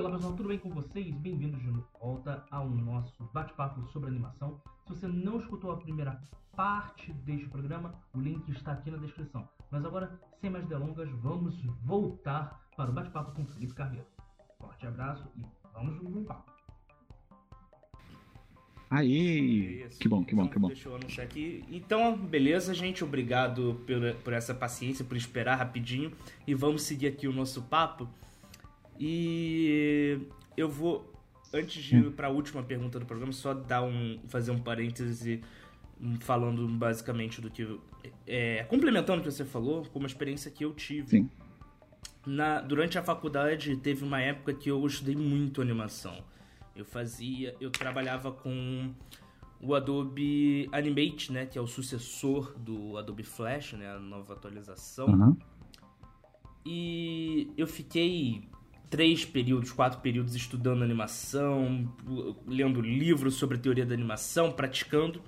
olá pessoal, tudo bem com vocês? Bem-vindos de volta ao nosso bate-papo sobre animação. Se você não escutou a primeira parte deste programa, o link está aqui na descrição. Mas agora, sem mais delongas, vamos voltar para o bate-papo com Felipe Carreiro. Forte abraço e vamos no papo. Aí, que bom, que bom, que bom. Deixa eu anunciar aqui. Então, beleza, gente. Obrigado por, por essa paciência, por esperar rapidinho. E vamos seguir aqui o nosso papo. E eu vou, antes de ir para a última pergunta do programa, só dar um, fazer um parêntese falando basicamente do que. É, complementando o que você falou, com uma experiência que eu tive. Sim. Na, durante a faculdade, teve uma época que eu estudei muito animação. Eu fazia, eu trabalhava com o Adobe Animate, né, que é o sucessor do Adobe Flash, né, a nova atualização. Uhum. E eu fiquei três períodos, quatro períodos estudando animação, lendo livros sobre teoria da animação, praticando.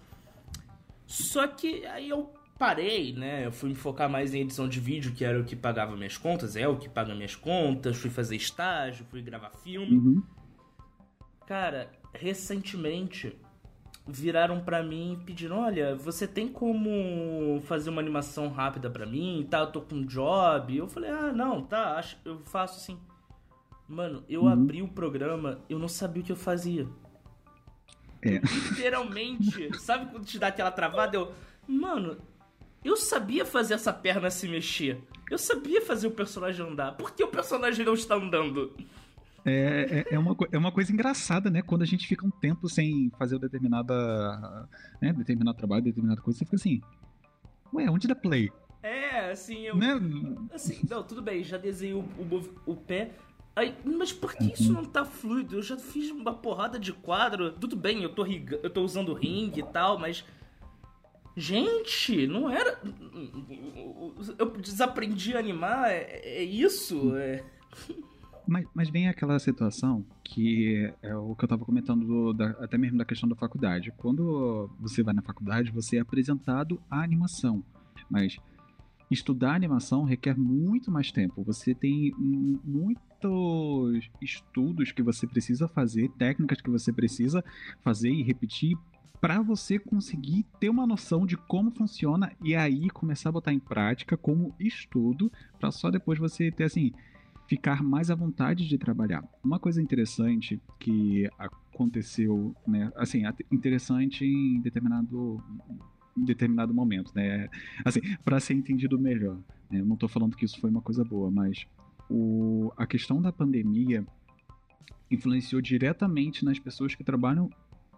Só que aí eu parei, né? Eu fui me focar mais em edição de vídeo, que era o que pagava minhas contas, é o que paga minhas contas. Fui fazer estágio, fui gravar filme. Uhum. Cara, recentemente viraram para mim pedindo: Olha, você tem como fazer uma animação rápida para mim? Tá, eu tô com um job. Eu falei: Ah, não, tá, acho, eu faço assim. Mano, eu uhum. abri o programa, eu não sabia o que eu fazia. É. Literalmente, sabe quando te dá aquela travada? Eu, mano, eu sabia fazer essa perna se mexer. Eu sabia fazer o personagem andar. Por que o personagem não está andando? É, é, é, uma, é uma coisa engraçada, né? Quando a gente fica um tempo sem fazer determinada, né, determinado trabalho, determinada coisa, você fica assim, ué, onde dá play? É, assim, eu. Né? Assim, não, tudo bem, já desenhei o, o, o pé. Aí, mas por que isso não tá fluido? Eu já fiz uma porrada de quadro. Tudo bem, eu tô, eu tô usando ring e tal, mas. Gente, não era. Eu desaprendi a animar, é, é isso? É. Mas, mas bem aquela situação que é o que eu estava comentando do, da, até mesmo da questão da faculdade. Quando você vai na faculdade, você é apresentado a animação. Mas estudar animação requer muito mais tempo. Você tem muitos estudos que você precisa fazer, técnicas que você precisa fazer e repetir para você conseguir ter uma noção de como funciona e aí começar a botar em prática como estudo para só depois você ter assim ficar mais à vontade de trabalhar. Uma coisa interessante que aconteceu, né, assim, interessante em determinado em determinado momento, né? Assim, para ser entendido melhor. Né? Eu não estou falando que isso foi uma coisa boa, mas o, a questão da pandemia influenciou diretamente nas pessoas que trabalham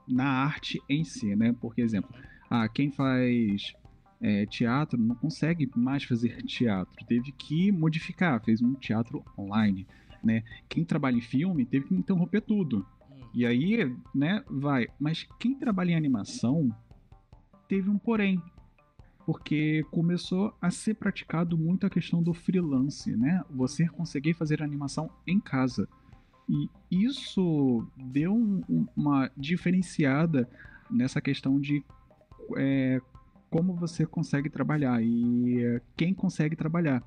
na arte em si, né? Por exemplo, ah, quem faz é, teatro não consegue mais fazer teatro, teve que modificar, fez um teatro online, né? Quem trabalha em filme teve que interromper tudo. E aí, né, vai. Mas quem trabalha em animação teve um porém, porque começou a ser praticado muito a questão do freelance, né? Você conseguir fazer animação em casa. E isso deu um, uma diferenciada nessa questão de é, como você consegue trabalhar e quem consegue trabalhar,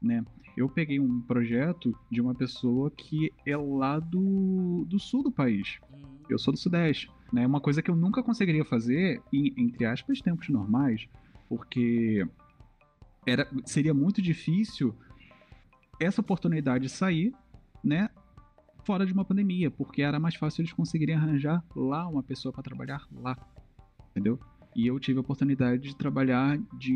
né? Eu peguei um projeto de uma pessoa que é lá do, do sul do país. Uhum. Eu sou do sudeste né? Uma coisa que eu nunca conseguiria fazer em, entre aspas, tempos normais, porque era, seria muito difícil essa oportunidade sair, né? Fora de uma pandemia, porque era mais fácil eles conseguirem arranjar lá uma pessoa para trabalhar lá, entendeu? E eu tive a oportunidade de trabalhar de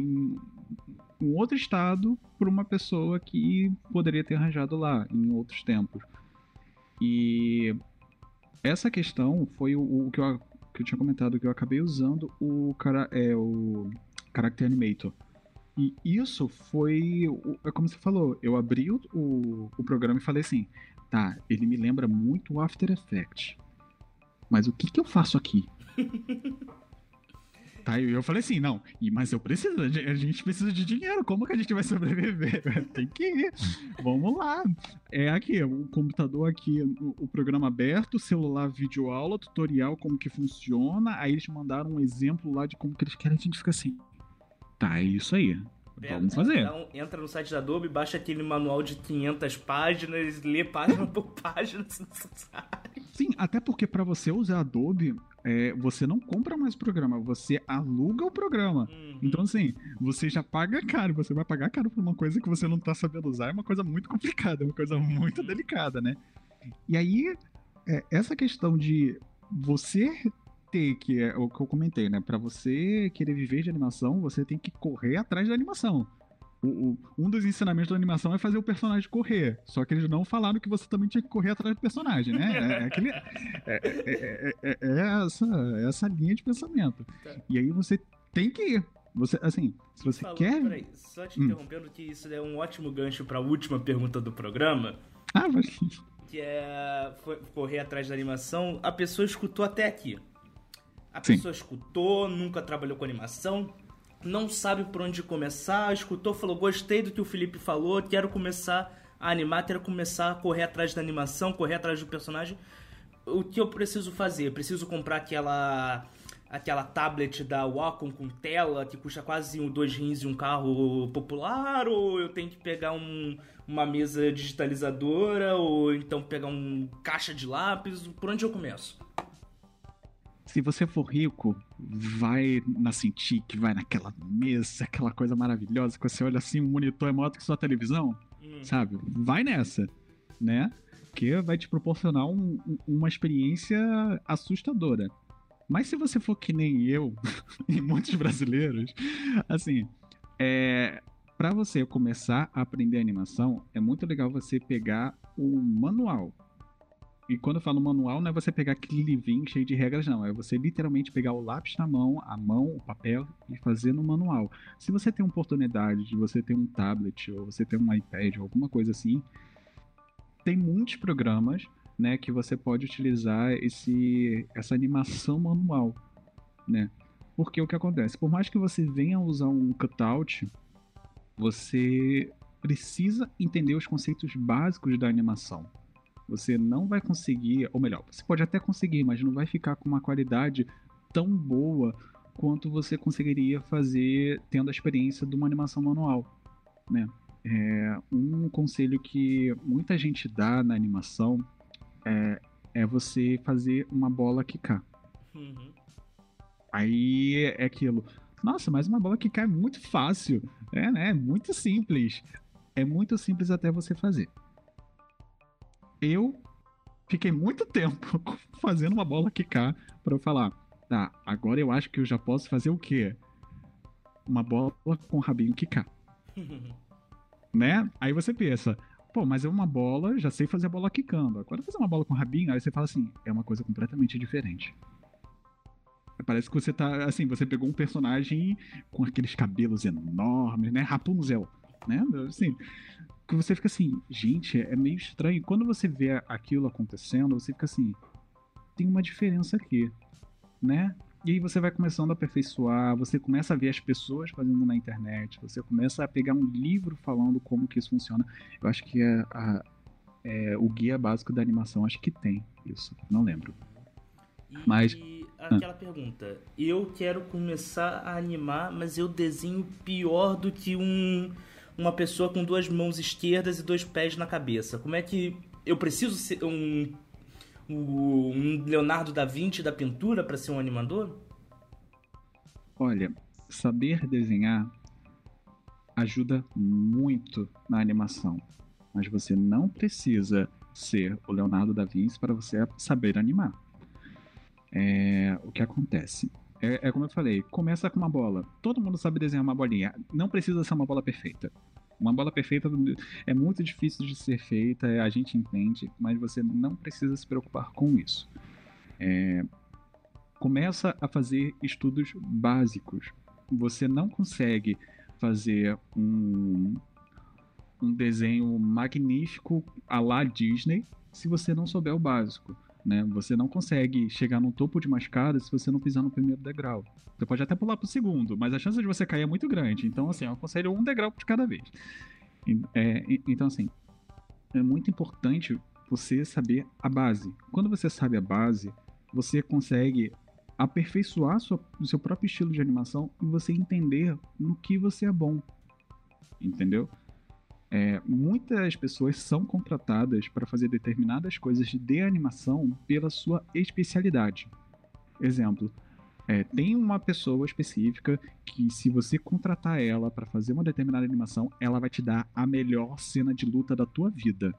um outro estado por uma pessoa que poderia ter arranjado lá em outros tempos. E essa questão foi o, o que, eu, que eu tinha comentado, que eu acabei usando o, cara, é, o Character Animator. E isso foi. É como você falou, eu abri o, o, o, programa e falei assim: tá, ele me lembra muito o After Effects. Mas o que, que eu faço aqui? Tá, e eu falei assim, não, mas eu preciso, a gente precisa de dinheiro, como que a gente vai sobreviver? Tem que ir, vamos lá. É aqui, o computador aqui, o, programa aberto, celular, vídeo aula, tutorial, como que funciona, aí eles mandaram um exemplo lá de como que eles querem, a gente fica assim, tá, é isso aí. Vamos fazer. Então, entra no site da Adobe, baixa aquele manual de 500 páginas, lê página por página se necessário. Sim, até porque para você usar Adobe, é, você não compra mais o programa, você aluga o programa. Uhum. Então, assim, você já paga caro, você vai pagar caro por uma coisa que você não tá sabendo usar, é uma coisa muito complicada, é uma coisa muito delicada, né? E aí, é, essa questão de você ter, que é o que eu comentei, né? Pra você querer viver de animação, você tem que correr atrás da animação. O, o- um dos ensinamentos da animação é fazer o personagem correr. Só que eles não falaram que você também tinha que correr atrás do personagem, né? É, é aquele- é- é- é- é- é essa, é essa linha de pensamento. Tá. E aí você tem que ir. Você, assim, se você Falou, quer. peraí, só te Hum. interrompendo que isso é um ótimo gancho pra última pergunta do programa. Ah, mas. que é correr atrás da animação, a pessoa escutou até aqui. A Sim. pessoa escutou, nunca trabalhou com animação, não sabe por onde começar, escutou, falou: gostei do que o Felipe falou, quero começar a animar, quero começar a correr atrás da animação, correr atrás do personagem. O que eu preciso fazer? Preciso comprar aquela aquela tablet da Wacom com tela que custa quase um- dois rins e um carro popular ou eu tenho que pegar um, uma mesa digitalizadora ou então pegar um caixa de lápis? Por onde eu começo? Se você for rico, vai na Cintiq, vai naquela mesa, aquela coisa maravilhosa que você olha assim, o monitor é maior do que sua televisão, Hum, sabe? Vai nessa, né? Que vai te proporcionar um- um- uma experiência assustadora. Mas se você for que nem eu e muitos brasileiros, assim, é, para você começar a aprender animação, é muito legal você pegar o manual. E quando eu falo manual, não é você pegar aquele livrinho cheio de regras, não. É você literalmente pegar o lápis na mão, a mão, o papel e fazer no manual. Se você tem oportunidade de você ter um tablet ou você ter um iPad ou alguma coisa assim, tem muitos programas, né, que você pode utilizar esse essa animação manual, né? Porque o que acontece, por mais que você venha usar um cutout, você precisa entender os conceitos básicos da animação. Você não vai conseguir, ou melhor, você pode até conseguir, mas não vai ficar com uma qualidade tão boa quanto você conseguiria fazer tendo a experiência de uma animação manual, né? É, um conselho que muita gente dá na animação é, é você fazer uma bola quicar. uhum. Aí é aquilo. Nossa, mas uma bola quicar é muito fácil. É, né? É muito simples. É muito simples até você fazer. Eu fiquei muito tempo fazendo uma bola quicar para eu falar, tá, agora eu acho que eu já posso fazer o quê? Uma bola com rabinho quicar, né? Aí você pensa, pô, mas é uma bola, já sei fazer a bola quicando. Agora fazer uma bola com rabinho, aí você fala assim, é uma coisa completamente diferente. Parece que você tá, assim, você pegou um personagem com aqueles cabelos enormes, né? Rapunzel, né? Assim, que você fica assim, gente, é meio estranho. Quando você vê aquilo acontecendo, você fica assim, tem uma diferença aqui, né? E aí você vai começando a aperfeiçoar, você começa a ver as pessoas fazendo na internet, você começa a pegar um livro falando como que isso funciona. Eu acho que é, a- é o guia básico da animação, acho que tem isso, não lembro. E Mas- aquela pergunta, eu quero começar a animar, mas eu desenho pior do que um uma pessoa com duas mãos esquerdas e dois pés na cabeça. Como é que eu preciso ser um um Leonardo da Vinci da pintura para ser um animador? Olha, saber desenhar ajuda muito na animação, mas você não precisa ser o Leonardo da Vinci para você saber animar. É, o que acontece? É, é como eu falei, começa com uma bola. Todo mundo sabe desenhar uma bolinha. Não precisa ser uma bola perfeita. Uma bola perfeita é muito difícil de ser feita, a gente entende, mas você não precisa se preocupar com isso. É, começa a fazer estudos básicos. Você não consegue fazer um, um desenho magnífico à la Disney se você não souber o básico. Né? Você não consegue chegar no topo de uma escada se você não pisar no primeiro degrau. Você pode até pular pro segundo, mas a chance de você cair é muito grande. Então, assim, eu aconselho um degrau de cada vez. É, então, assim, é muito importante você saber a base. Quando você sabe a base, você consegue aperfeiçoar sua- o seu próprio estilo de animação e você entender no que você é bom. entendeu? É, muitas pessoas são contratadas para fazer determinadas coisas de animação pela sua especialidade. Exemplo, é, tem uma pessoa específica que, se você contratar ela para fazer uma determinada animação, ela vai te dar a melhor cena de luta da tua vida.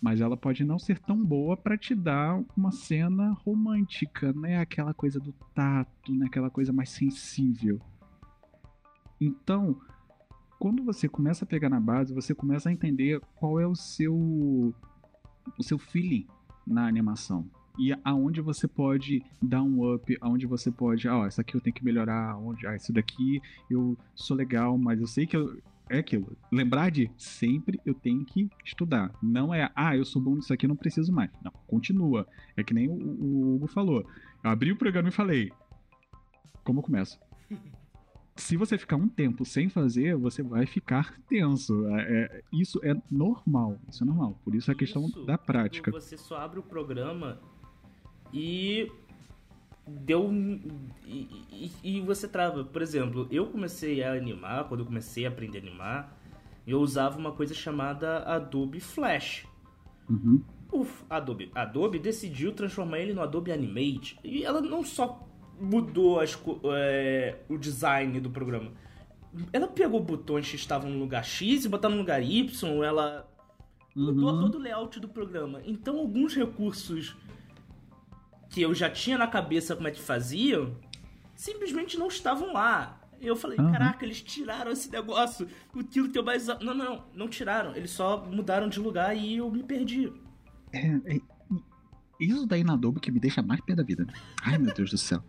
Mas ela pode não ser tão boa para te dar uma cena romântica, né? Aquela coisa do tato, né? Aquela coisa mais sensível. Então, quando você começa a pegar na base, você começa a entender qual é o seu o seu feeling na animação e aonde você pode dar um up, aonde você pode, ah, ó, isso aqui eu tenho que melhorar, onde, ah, isso daqui eu sou legal, mas eu sei que eu, é aquilo. Lembrar de sempre eu tenho que estudar. Não é, ah, eu sou bom nisso aqui, não preciso mais. Não, continua. É que nem o, o Hugo falou. Eu abri o programa e falei, como eu começo? Se você ficar um tempo sem fazer, você vai ficar tenso. É, é, isso é normal. Isso é normal. Por isso é a questão isso, da prática. Você só abre o programa e deu e, e, e, você trava. Por exemplo, eu comecei a animar quando eu comecei a aprender a animar, eu usava uma coisa chamada Adobe Flash. Uhum. Uf, Adobe, Adobe decidiu transformar ele no Adobe Animate e ela não só mudou as, é, o design do programa. Ela pegou botões que estavam no lugar X e botou no lugar Y, ela mudou uhum. todo o layout do programa. Então alguns recursos que eu já tinha na cabeça como é que faziam, simplesmente não estavam lá. Eu falei, uhum. caraca, eles tiraram esse negócio, aquilo que eu mais. Não, não, não tiraram. Eles só mudaram de lugar e eu me perdi. Isso daí na Adobe que me deixa mais pé da vida. Ai, meu Deus do céu.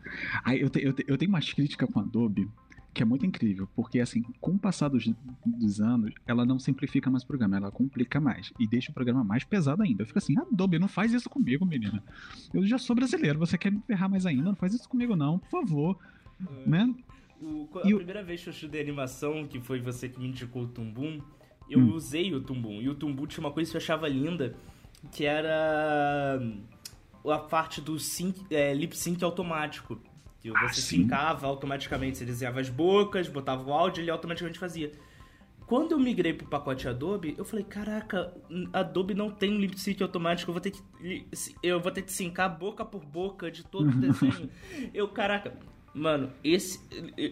Eu, te, eu, te, eu tenho umas críticas com a Adobe que é muito incrível, porque assim, com o passar dos, dos, anos, ela não simplifica mais o programa, ela complica mais e deixa o programa mais pesado ainda. Eu fico assim, Adobe, não faz isso comigo, menina. Eu já sou brasileiro, você quer me ferrar mais ainda? Não faz isso comigo não, por favor. É. Né? O, a e primeira vez que eu estudei animação, que foi você que me indicou o Tumbum, eu hum. usei o Tumbum. E o Tumbum tinha uma coisa que eu achava linda, que era a parte do sync, é, lip sync automático. Que ah, você sim. sincava automaticamente, você desenhava as bocas, botava o áudio e ele automaticamente fazia. Quando eu migrei pro pacote Adobe, eu falei, caraca, Adobe não tem lip sync automático, eu vou ter que eu vou ter que sincar boca por boca de todo o desenho. eu, caraca, mano, esse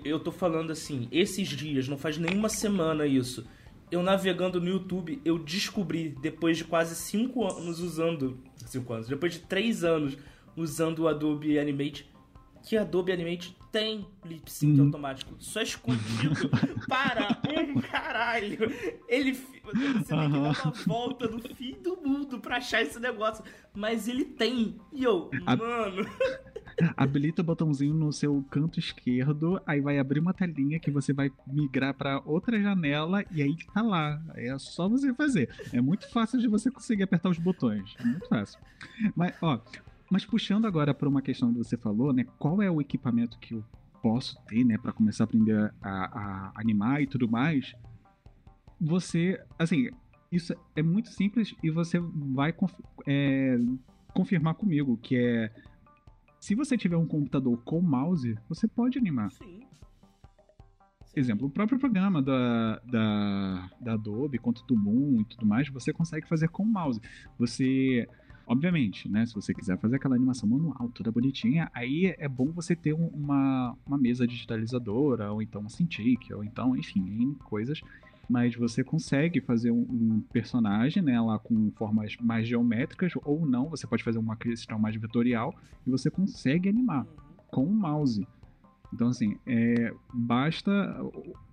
eu tô falando assim, esses dias, não faz nenhuma semana isso eu navegando no YouTube, eu descobri, depois de quase 5 anos usando. 5 anos, depois de 3 anos usando o Adobe Animate, que Adobe Animate tem lip sync hum. automático. Só escondido para um caralho. Ele. Você tem que dar uma volta no fim do mundo pra achar esse negócio. Mas ele tem. E eu, A... mano. Habilita o botãozinho no seu canto esquerdo, aí vai abrir uma telinha que você vai migrar para outra janela e aí tá lá. É só você fazer. É muito fácil de você conseguir apertar os botões. É muito fácil. Mas, ó, mas puxando agora para uma questão que você falou, né? Qual é o equipamento que eu posso ter, né, para começar a aprender a, a, animar e tudo mais? Você, assim, isso é muito simples e você vai é, confirmar comigo que é se você tiver um computador com mouse, você pode animar. Sim. Exemplo, o próprio programa da, da, da Adobe, quanto do Moon e tudo mais, você consegue fazer com mouse. Você, obviamente, né, se você quiser fazer aquela animação manual, toda bonitinha, aí é bom você ter um, uma, uma mesa digitalizadora, ou então um Cintiq, ou então, enfim, coisas mas você consegue fazer um, um, personagem, né, lá com formas mais geométricas ou não, você pode fazer uma questão mais vetorial e você consegue animar com o mouse. Então, assim, é, basta.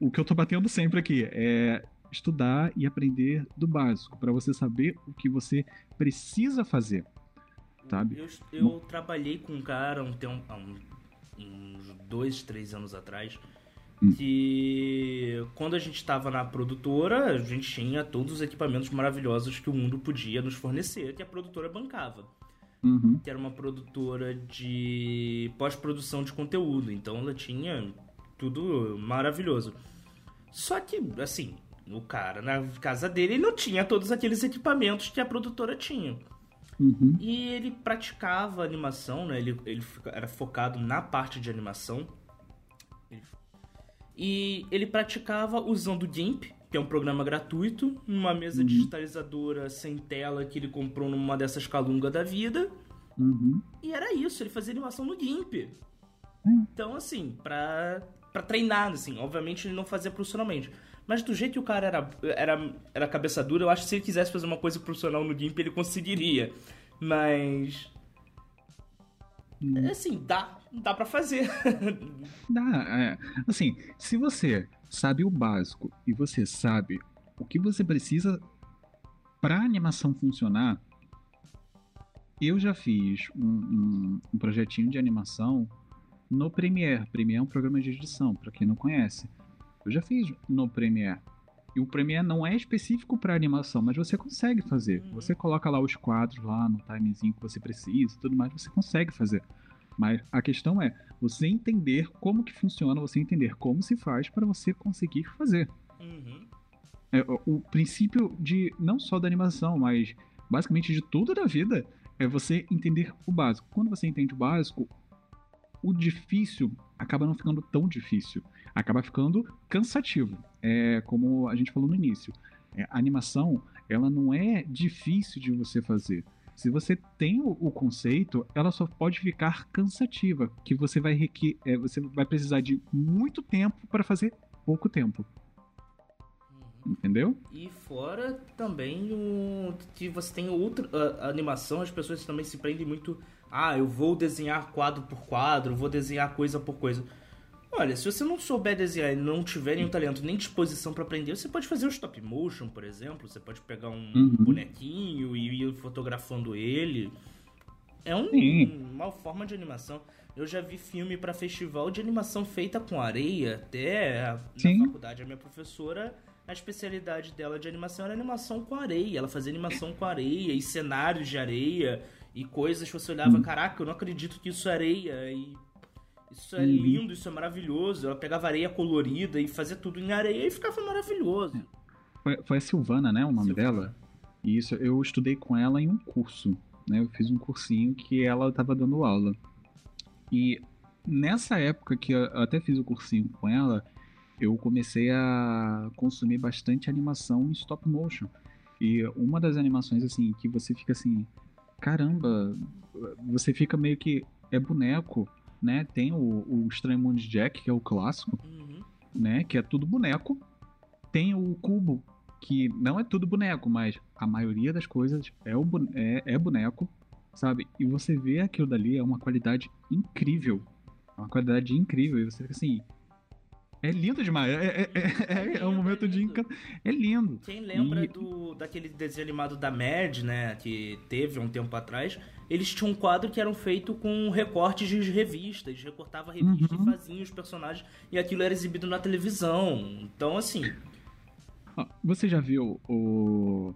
O que eu tô batendo sempre aqui é estudar e aprender do básico, para você saber o que você precisa fazer. Sabe? Eu, eu trabalhei com um cara um, um, uns dois, três anos atrás. Que quando a gente estava na produtora, a gente tinha todos os equipamentos maravilhosos que o mundo podia nos fornecer, que a produtora bancava. Uhum. Que era uma produtora de pós-produção de conteúdo, então ela tinha tudo maravilhoso. Só que, assim, o cara na casa dele não tinha todos aqueles equipamentos que a produtora tinha. Uhum. E ele praticava animação, né? Ele, ele era focado na parte de animação. Ele E ele praticava usando o GIMP, que é um programa gratuito, numa mesa Uhum. digitalizadora sem tela que ele comprou numa dessas calunga da vida. Uhum. E era isso, ele fazia animação no GIMP. Hum. Então, assim, pra, pra treinar, assim, obviamente ele não fazia profissionalmente. Mas do jeito que o cara era, era, era cabeça dura, eu acho que se ele quisesse fazer uma coisa profissional no GIMP, ele conseguiria. Mas. É Assim, dá. Dá pra fazer. Dá, é. Assim, se você sabe o básico e você sabe o que você precisa para animação funcionar, eu já fiz um, um- um projetinho de animação no Premiere. Premiere é um programa de edição, para quem não conhece. Eu já fiz no Premiere. E o Premiere não é específico para animação, mas você consegue fazer. Uhum. Você coloca lá os quadros lá no timezinho que você precisa tudo mais, você consegue fazer. Mas a questão é você entender como que funciona, você entender como se faz para você conseguir fazer. Uhum. É, o, o princípio de não só da animação, mas basicamente de tudo da vida é você entender o básico. Quando você entende o básico, o difícil acaba não ficando tão difícil, acaba ficando cansativo. É como a gente falou no início. É, a animação, ela não é difícil de você fazer. Se você tem o, o conceito, ela só pode ficar cansativa, que você vai requer, é, você vai precisar de muito tempo para fazer pouco tempo, Uhum. entendeu? E fora também o que você tem outra a- a animação, as pessoas também se prendem muito. Ah, eu vou desenhar quadro por quadro, vou desenhar coisa por coisa. Olha, se você não souber desenhar e não tiver nenhum talento nem disposição pra aprender, você pode fazer o stop motion, por exemplo. Você pode pegar um Uhum. bonequinho e ir fotografando ele. É um- uma forma de animação. Eu já vi filme pra festival de animação feita com areia, até Sim. na faculdade. A minha professora, a especialidade dela de animação era animação com areia. Ela fazia animação com areia e cenários de areia e coisas que você olhava, Hum. caraca, eu não acredito que isso é areia e isso é Uhum. lindo, isso é maravilhoso. Ela pegava areia colorida e fazia tudo em areia e ficava maravilhoso. Foi, foi a Silvana, né, o nome Silvana. dela? Isso eu estudei com ela em um curso, né? Eu fiz um cursinho que ela estava dando aula. E nessa época que eu até fiz o cursinho com ela, eu comecei a consumir bastante animação em stop motion. E uma das animações assim que você fica assim, caramba, você fica meio que é boneco, né? Tem o, o Estranho Mundo de Jack, que é o clássico Uhum. né? Que é tudo boneco. Tem o cubo, que não é tudo boneco, mas a maioria das coisas é, o é, é boneco, sabe? E você vê aquilo dali, é uma qualidade incrível. É uma qualidade incrível. E você fica assim. É lindo demais. É, é, é, é, é um momento é de encanto. É lindo. Quem lembra E- do, daquele desenho animado da Mad, né? Que teve um tempo atrás. Eles tinham um quadro que eram feito com recortes de revistas. Recortava a revista Uhum. e fazia os personagens. E aquilo era exibido na televisão. Então, assim. Você já viu o.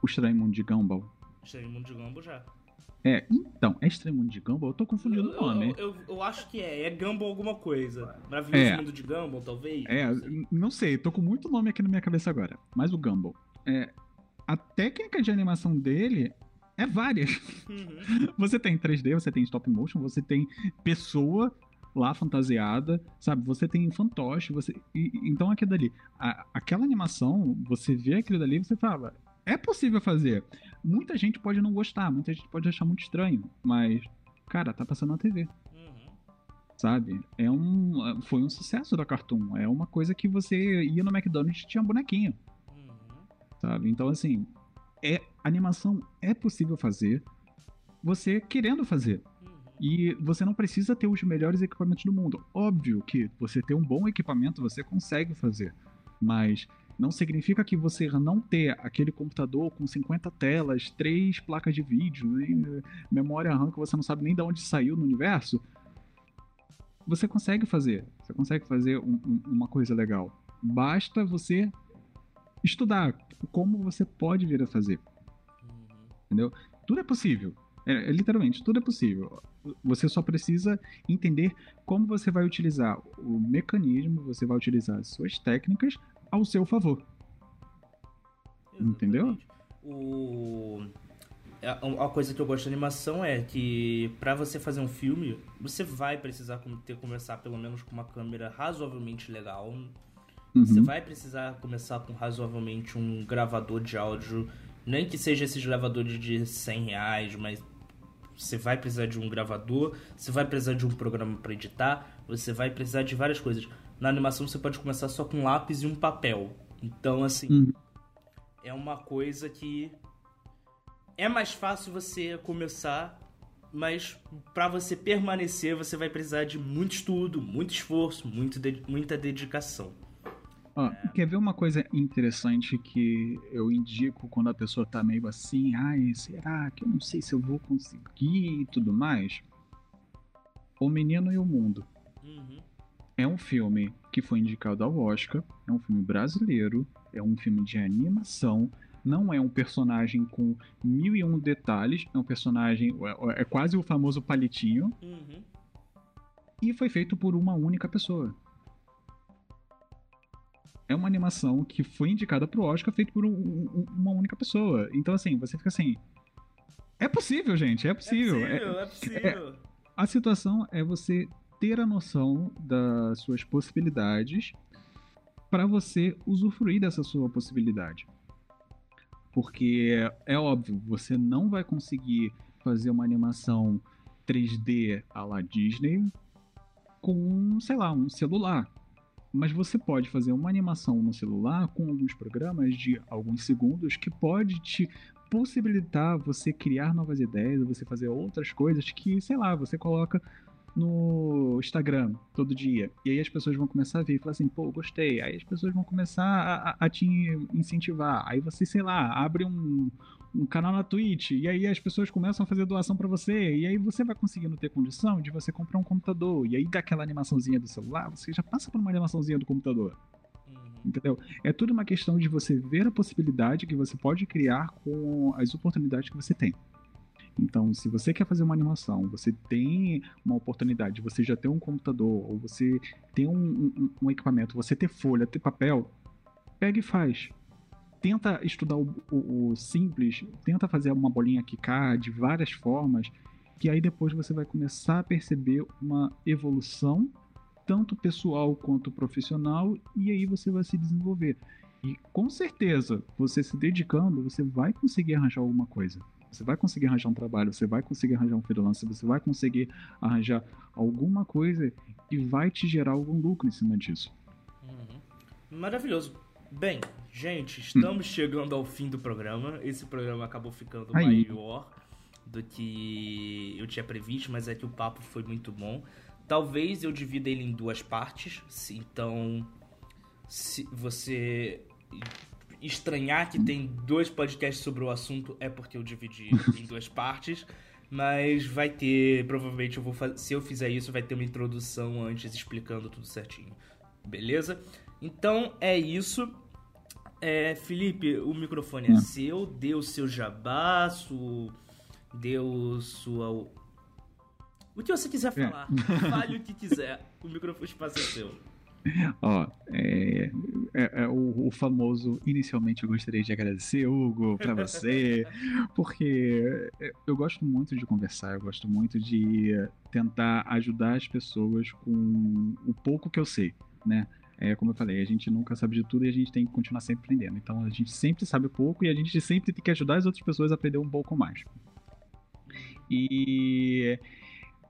O Estranho Mundo de Gumball? Estranho Mundo de Gumball já. É, então, é Estranho Mundo de Gumball? Eu tô confundindo o Eu, nome. eu, eu- eu acho que é. É Gumball alguma coisa. Maravilhoso É. Mundo de Gumball, talvez. É, não sei. não sei, tô com muito nome aqui na minha cabeça agora. Mas o Gumball. É, a técnica de animação dele é várias. Uhum. Você tem 3D, você tem stop motion, você tem pessoa lá fantasiada, sabe? Você tem fantoche, você. e- então aquilo dali. a- aquela animação, você vê aquilo dali e você fala. É possível fazer. Muita gente pode não gostar, muita gente pode achar muito estranho, mas, cara, tá passando na TV Uhum. sabe? É um, foi um sucesso da Cartoon. É uma coisa que você ia no McDonald's e tinha um bonequinho, Uhum. sabe? Então, assim, é, animação é possível fazer, você querendo fazer. Uhum. E você não precisa ter os melhores equipamentos do mundo. Óbvio que você ter um bom equipamento você consegue fazer, mas não significa que você não ter aquele computador com 50 telas, três placas de vídeo eh, memória RAM que você não sabe nem de onde saiu no universo. Você consegue fazer. Você consegue fazer um- um- uma coisa legal. Basta você estudar como você pode vir a fazer Uhum. tudo é possível. É, é, literalmente, tudo é possível. Você só precisa entender como você vai utilizar o mecanismo, você vai utilizar as suas técnicas ao seu favor. Entendeu? Exatamente. O... a coisa que eu gosto de animação é que para você fazer um filme, você vai precisar ter começar pelo menos com uma câmera razoavelmente legal. Uhum. Você vai precisar começar com razoavelmente um gravador de áudio, nem que seja esses gravadores de 100 reais, mas você vai precisar de um gravador, você vai precisar de um programa para editar, você vai precisar de várias coisas. Na animação você pode começar só com lápis e um papel. Então, assim, uhum. é uma coisa que é mais fácil você começar, mas para você permanecer, você vai precisar de muito estudo, muito esforço, muito de muita dedicação. Ah. Quer ver uma coisa interessante que eu indico quando a pessoa tá meio assim, ai, será que eu não sei se eu vou conseguir e tudo mais? O Menino e o Mundo. Uhum. É um filme que foi indicado ao Oscar, é um filme brasileiro, é um filme de animação, não é um personagem com mil e um detalhes, é um personagem. É, é quase o famoso palitinho. Uhum. E foi feito por uma única pessoa. É uma animação que foi indicada pro Oscar, feito por um, um, uma única pessoa. Então, assim, você fica assim. É possível, gente, é possível. É possível, é, é possível. É, a situação é você ter a noção das suas possibilidades para você usufruir dessa sua possibilidade. Porque é óbvio, você não vai conseguir fazer uma animação 3D à la Disney com, sei lá, um celular. Mas você pode fazer uma animação no celular com alguns programas de alguns segundos que pode te possibilitar você criar novas ideias, você fazer outras coisas que, sei lá, você coloca no Instagram todo dia. E aí as pessoas vão começar a ver e falar assim, pô, gostei. Aí as pessoas vão começar a, a te incentivar. Aí você, sei lá, abre um, um canal na Twitch e aí as pessoas começam a fazer doação para você e aí você vai conseguindo ter condição de você comprar um computador e aí daquela animaçõezinha do celular você já passa por uma animaçãozinha do computador uhum. entendeu é tudo uma questão de você ver a possibilidade que você pode criar com as oportunidades que você tem então, se você quer fazer uma animação, você tem uma oportunidade, você já tem um computador, ou você tem um, um, um equipamento, você ter folha, ter papel, pega e faz. Tenta estudar o, o, o simples, tenta fazer uma bolinha quicar de várias formas, que aí depois você vai começar a perceber uma evolução, tanto pessoal quanto profissional, e aí você vai se desenvolver. E com certeza, você se dedicando, você vai conseguir arranjar alguma coisa. Você vai conseguir arranjar um trabalho, você vai conseguir arranjar um freelancer, você vai conseguir arranjar alguma coisa e vai te gerar algum lucro em cima disso. Uhum. Maravilhoso. Bem, gente, estamos hum. chegando ao fim do programa. Esse programa acabou ficando Aí. maior do que eu tinha previsto, mas é que o papo foi muito bom. Talvez eu divida ele em duas partes. Então, se você estranhar que tem dois podcasts sobre o assunto é porque eu dividi em duas partes. Mas vai ter, provavelmente eu vou se eu fizer isso, vai ter uma introdução antes explicando tudo certinho. Beleza? Então é isso. É, Felipe, o microfone é, é seu, dê o seu jabá, su, dê o sua. O que você quiser é. falar. É. Fale o que quiser. O microfone espaço é seu. Ó, é, é, é o, o, famoso. Inicialmente eu gostaria de agradecer, Hugo, para você, porque eu gosto muito de conversar, eu gosto muito de tentar ajudar as pessoas com o pouco que eu sei, né? É, como eu falei, a gente nunca sabe de tudo e a gente tem que continuar sempre aprendendo. Então a gente sempre sabe pouco e a gente sempre tem que ajudar as outras pessoas a aprender um pouco mais. E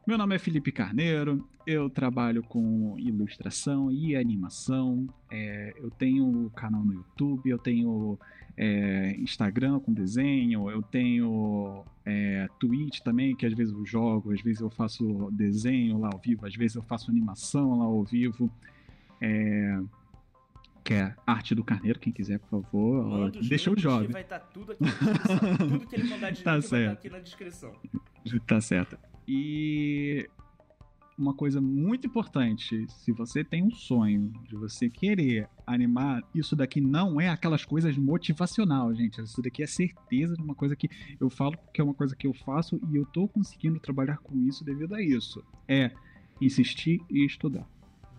meu nome é Felipe Carneiro, eu trabalho com ilustração e animação. É, eu tenho canal no YouTube, eu tenho é, Instagram com desenho, eu tenho é, Twitch também, que às vezes eu jogo, às vezes eu faço desenho lá ao vivo, às vezes eu faço animação lá ao vivo. É, que é arte do Carneiro, quem quiser, por favor. Manda deixa o jovem. Vai estar tá tudo aqui na descrição. tudo que ele mandar de tá vai estar tá aqui na descrição. Tá certo. E uma coisa muito importante, se você tem um sonho de você querer animar, isso daqui não é aquelas coisas motivacional, gente. Isso daqui é certeza de uma coisa que eu falo que é uma coisa que eu faço e eu tô conseguindo trabalhar com isso devido a isso. É insistir e estudar.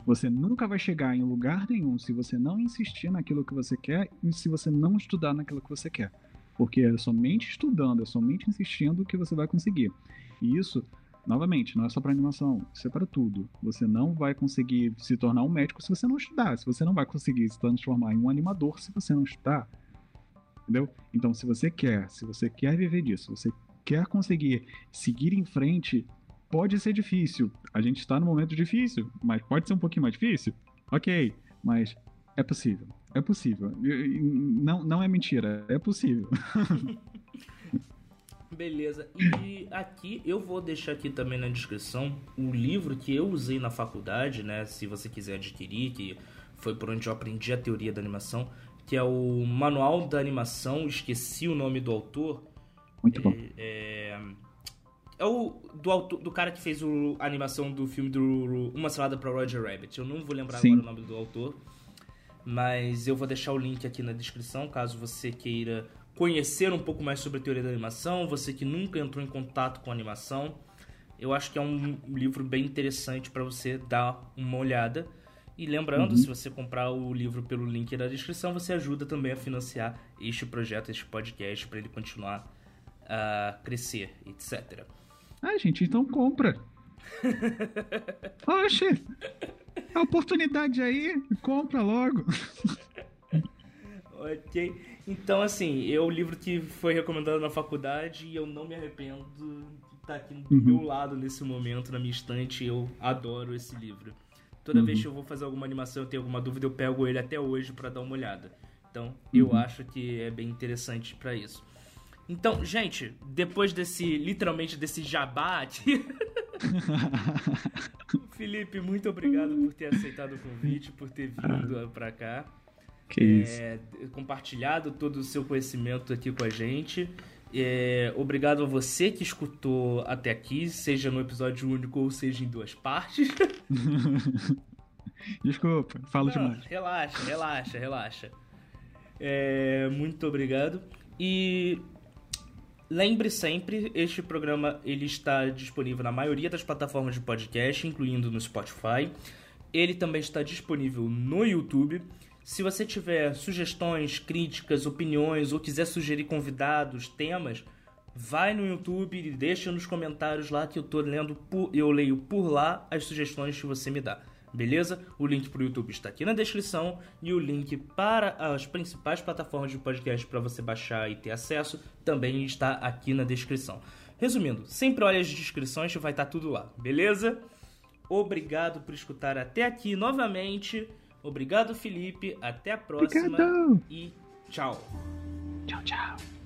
Você nunca vai chegar em lugar nenhum se você não insistir naquilo que você quer e se você não estudar naquilo que você quer. Porque é somente estudando, é somente insistindo que você vai conseguir. E isso, novamente, não é só para animação, isso é para tudo. Você não vai conseguir se tornar um médico se você não estudar. Se você não vai conseguir se transformar em um animador se você não estudar. Entendeu? Então, se você quer, se você quer viver disso, você quer conseguir seguir em frente, pode ser difícil. A gente está num momento difícil, mas pode ser um pouquinho mais difícil. Ok, mas é possível. É possível. Não, não é mentira, é possível. Beleza. E aqui eu vou deixar aqui também na descrição o livro que eu usei na faculdade, né? Se você quiser adquirir, que foi por onde eu aprendi a teoria da animação, que é o Manual da Animação. Esqueci o nome do autor, muito bom. É, é o do, autor, do cara que fez o, a animação do filme do Uma Salada para Roger Rabbit. Eu não vou lembrar Sim. agora o nome do autor, mas eu vou deixar o link aqui na descrição caso você queira conhecer um pouco mais sobre a teoria da animação, você que nunca entrou em contato com animação. Eu acho que é um livro bem interessante para você dar uma olhada. E lembrando, uhum. se você comprar o livro pelo link da descrição, você ajuda também a financiar este projeto, este podcast, para ele continuar a crescer, etc. Ah, gente, então compra. Oxe, a oportunidade aí, compra logo. ok. Então, assim, é o livro que foi recomendado na faculdade e eu não me arrependo de estar aqui do uhum. meu lado nesse momento, na minha estante. Eu adoro esse livro. Toda uhum. vez que eu vou fazer alguma animação, eu tenho alguma dúvida, eu pego ele até hoje para dar uma olhada. Então, uhum. eu acho que é bem interessante para isso. Então, gente, depois desse, literalmente, desse jabá aqui. Felipe, muito obrigado por ter aceitado o convite, por ter vindo pra cá. Que isso. É, compartilhado todo o seu conhecimento aqui com a gente. É, obrigado a você que escutou até aqui, seja no episódio único ou seja em duas partes. Desculpa, falo Não, demais. Relaxa, relaxa, relaxa. É, muito obrigado. E Lembre sempre, este programa ele está disponível na maioria das plataformas de podcast, incluindo no Spotify. Ele também está disponível no YouTube. Se você tiver sugestões, críticas, opiniões ou quiser sugerir convidados, temas, vai no YouTube e deixa nos comentários lá que eu tô lendo por, eu leio por lá as sugestões que você me dá beleza? O link para o YouTube está aqui na descrição e o link para as principais plataformas de podcast para você baixar e ter acesso também está aqui na descrição. Resumindo, sempre olha as descrições que vai estar tá tudo lá, beleza? Obrigado por escutar até aqui novamente. Obrigado, Felipe. Até a próxima Obrigado. e tchau. Tchau, tchau.